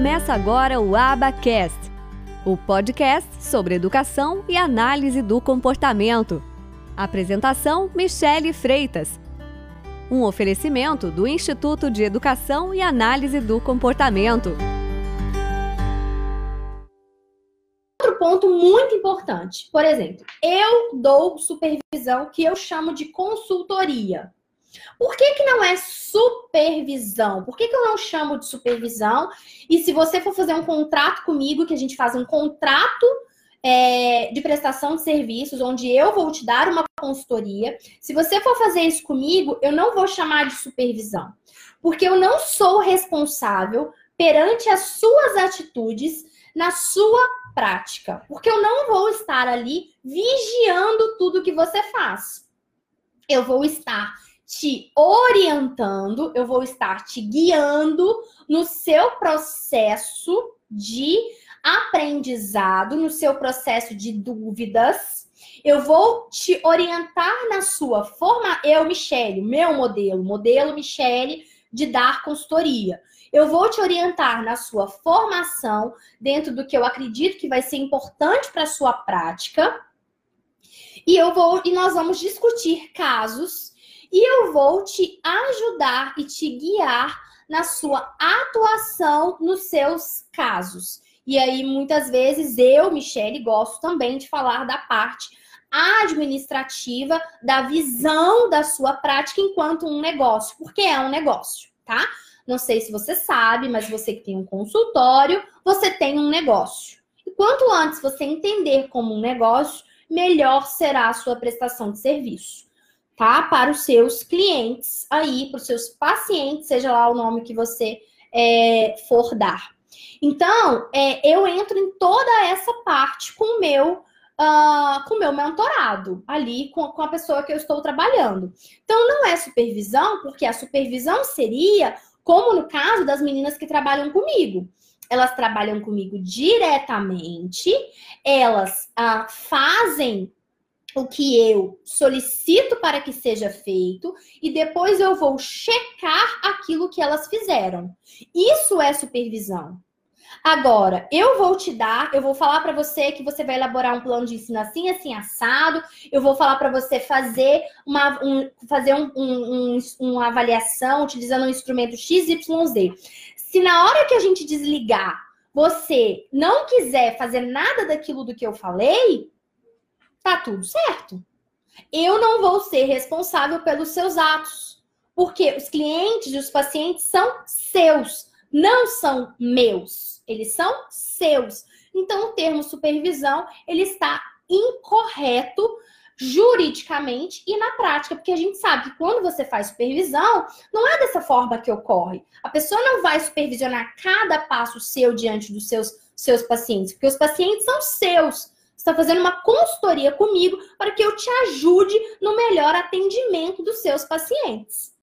Começa agora o Abacast, o podcast sobre educação e análise do comportamento. Apresentação: Michele Freitas. Um oferecimento do Instituto de Educação e Análise do Comportamento. Outro ponto muito importante, por exemplo, eu dou supervisão que eu chamo de consultoria. Por que, que não é supervisão? Por que, que eu não chamo de supervisão? E se você for fazer um contrato comigo, que a gente faz um contrato é, de prestação de serviços, onde eu vou te dar uma consultoria, se você for fazer isso comigo, eu não vou chamar de supervisão. Porque eu não sou responsável perante as suas atitudes na sua prática. Porque eu não vou estar ali vigiando tudo que você faz. Eu vou estar te orientando, eu vou estar te guiando no seu processo de aprendizado, no seu processo de dúvidas. Eu vou te orientar na sua forma, eu, Michele, meu modelo, modelo Michele de dar consultoria. Eu vou te orientar na sua formação, dentro do que eu acredito que vai ser importante para a sua prática. E eu vou e nós vamos discutir casos e eu vou te ajudar e te guiar na sua atuação nos seus casos. E aí, muitas vezes, eu, Michele, gosto também de falar da parte administrativa, da visão da sua prática enquanto um negócio, porque é um negócio, tá? Não sei se você sabe, mas você que tem um consultório, você tem um negócio. E quanto antes você entender como um negócio, melhor será a sua prestação de serviço tá? Para os seus clientes aí, para os seus pacientes, seja lá o nome que você é, for dar. Então, é, eu entro em toda essa parte com o meu Uh, com o meu mentorado, ali com, com, a pessoa que eu estou trabalhando. Então, não é supervisão, porque a supervisão seria, como no caso das meninas que trabalham comigo. Elas trabalham comigo diretamente, elas uh, fazem o que eu solicito para que seja feito e depois eu vou checar aquilo que elas fizeram. Isso é supervisão. Agora, eu vou te dar, eu vou falar para você que você vai elaborar um plano de ensino assim, assim, assado. Eu vou falar para você fazer uma, um, fazer um, um, uma avaliação utilizando um instrumento XYZ. Se na hora que a gente desligar, você não quiser fazer nada daquilo do que eu falei, tá tudo certo. Eu não vou ser responsável pelos seus atos, porque os clientes e os pacientes são seus, não são meus. Eles são seus. Então, o termo supervisão, ele está incorreto juridicamente e na prática, porque a gente sabe que quando você faz supervisão, não é dessa forma que ocorre. A pessoa não vai supervisionar cada passo seu diante dos seus, seus pacientes, porque os pacientes são seus está fazendo uma consultoria comigo para que eu te ajude no melhor atendimento dos seus pacientes.